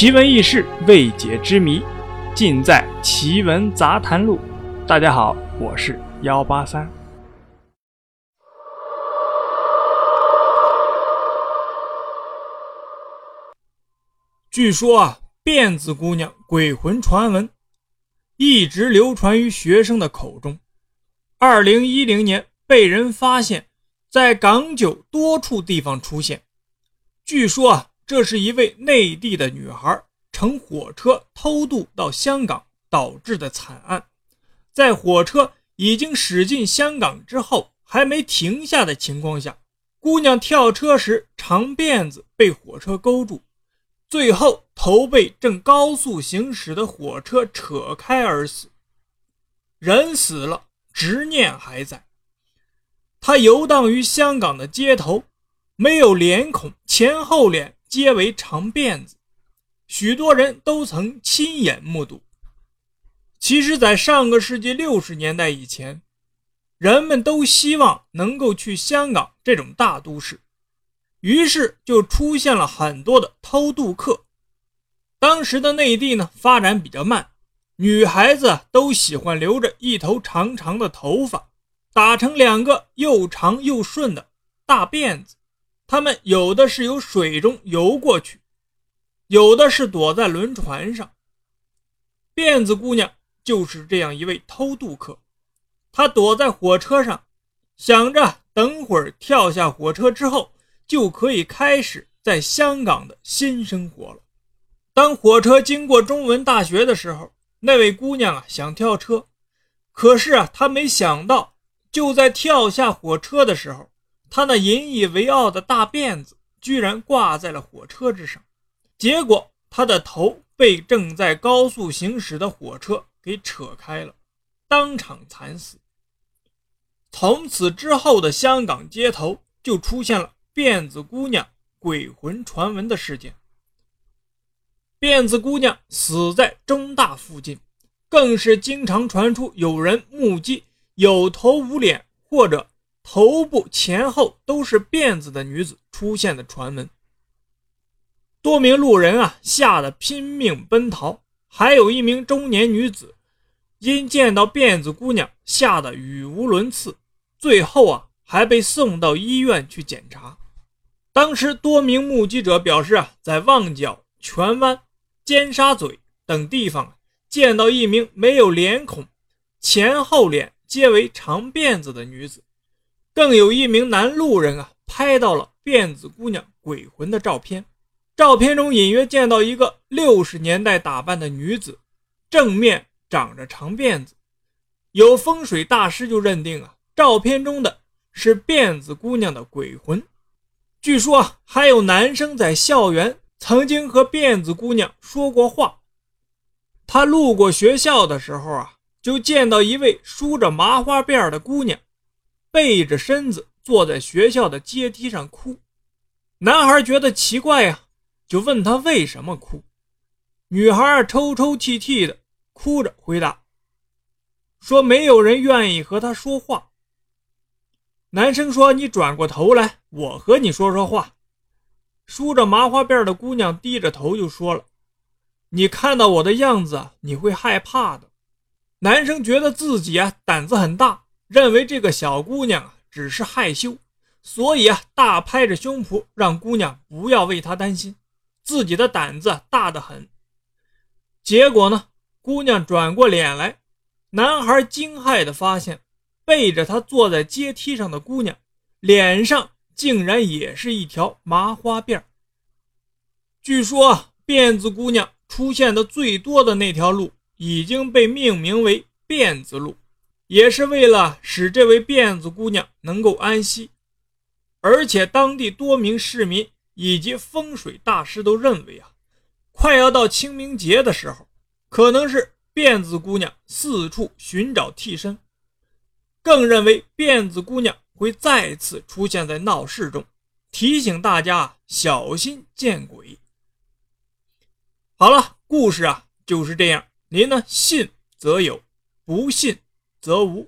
奇闻异事、未解之谜，尽在《奇闻杂谈录》。大家好，我是幺八三。据说啊，辫子姑娘鬼魂传闻一直流传于学生的口中。二零一零年，被人发现，在港九多处地方出现。据说啊。这是一位内地的女孩乘火车偷渡到香港导致的惨案。在火车已经驶进香港之后，还没停下的情况下，姑娘跳车时长辫子被火车勾住，最后头被正高速行驶的火车扯开而死。人死了，执念还在。她游荡于香港的街头，没有脸孔，前后脸。皆为长辫子，许多人都曾亲眼目睹。其实，在上个世纪六十年代以前，人们都希望能够去香港这种大都市，于是就出现了很多的偷渡客。当时的内地呢，发展比较慢，女孩子都喜欢留着一头长长的头发，打成两个又长又顺的大辫子。他们有的是由水中游过去，有的是躲在轮船上。辫子姑娘就是这样一位偷渡客，她躲在火车上，想着等会儿跳下火车之后，就可以开始在香港的新生活了。当火车经过中文大学的时候，那位姑娘啊想跳车，可是啊她没想到，就在跳下火车的时候。他那引以为傲的大辫子居然挂在了火车之上，结果他的头被正在高速行驶的火车给扯开了，当场惨死。从此之后的香港街头就出现了辫子姑娘鬼魂传闻的事件。辫子姑娘死在中大附近，更是经常传出有人目击有头无脸或者。头部前后都是辫子的女子出现的传闻，多名路人啊吓得拼命奔逃，还有一名中年女子因见到辫子姑娘吓得语无伦次，最后啊还被送到医院去检查。当时多名目击者表示啊，在旺角、荃湾、尖沙咀等地方见到一名没有脸孔、前后脸皆为长辫子的女子。更有一名男路人啊，拍到了辫子姑娘鬼魂的照片。照片中隐约见到一个六十年代打扮的女子，正面长着长辫子。有风水大师就认定啊，照片中的是辫子姑娘的鬼魂。据说啊，还有男生在校园曾经和辫子姑娘说过话。他路过学校的时候啊，就见到一位梳着麻花辫的姑娘。背着身子坐在学校的阶梯上哭，男孩觉得奇怪呀，就问他为什么哭。女孩抽抽泣泣的哭着回答说：“没有人愿意和他说话。”男生说：“你转过头来，我和你说说话。”梳着麻花辫的姑娘低着头就说了：“你看到我的样子，你会害怕的。”男生觉得自己啊胆子很大。认为这个小姑娘只是害羞，所以啊大拍着胸脯让姑娘不要为他担心，自己的胆子大得很。结果呢，姑娘转过脸来，男孩惊骇地发现，背着他坐在阶梯上的姑娘脸上竟然也是一条麻花辫据说辫子姑娘出现的最多的那条路已经被命名为辫子路。也是为了使这位辫子姑娘能够安息，而且当地多名市民以及风水大师都认为啊，快要到清明节的时候，可能是辫子姑娘四处寻找替身，更认为辫子姑娘会再次出现在闹市中，提醒大家小心见鬼。好了，故事啊就是这样，您呢信则有，不信。则无。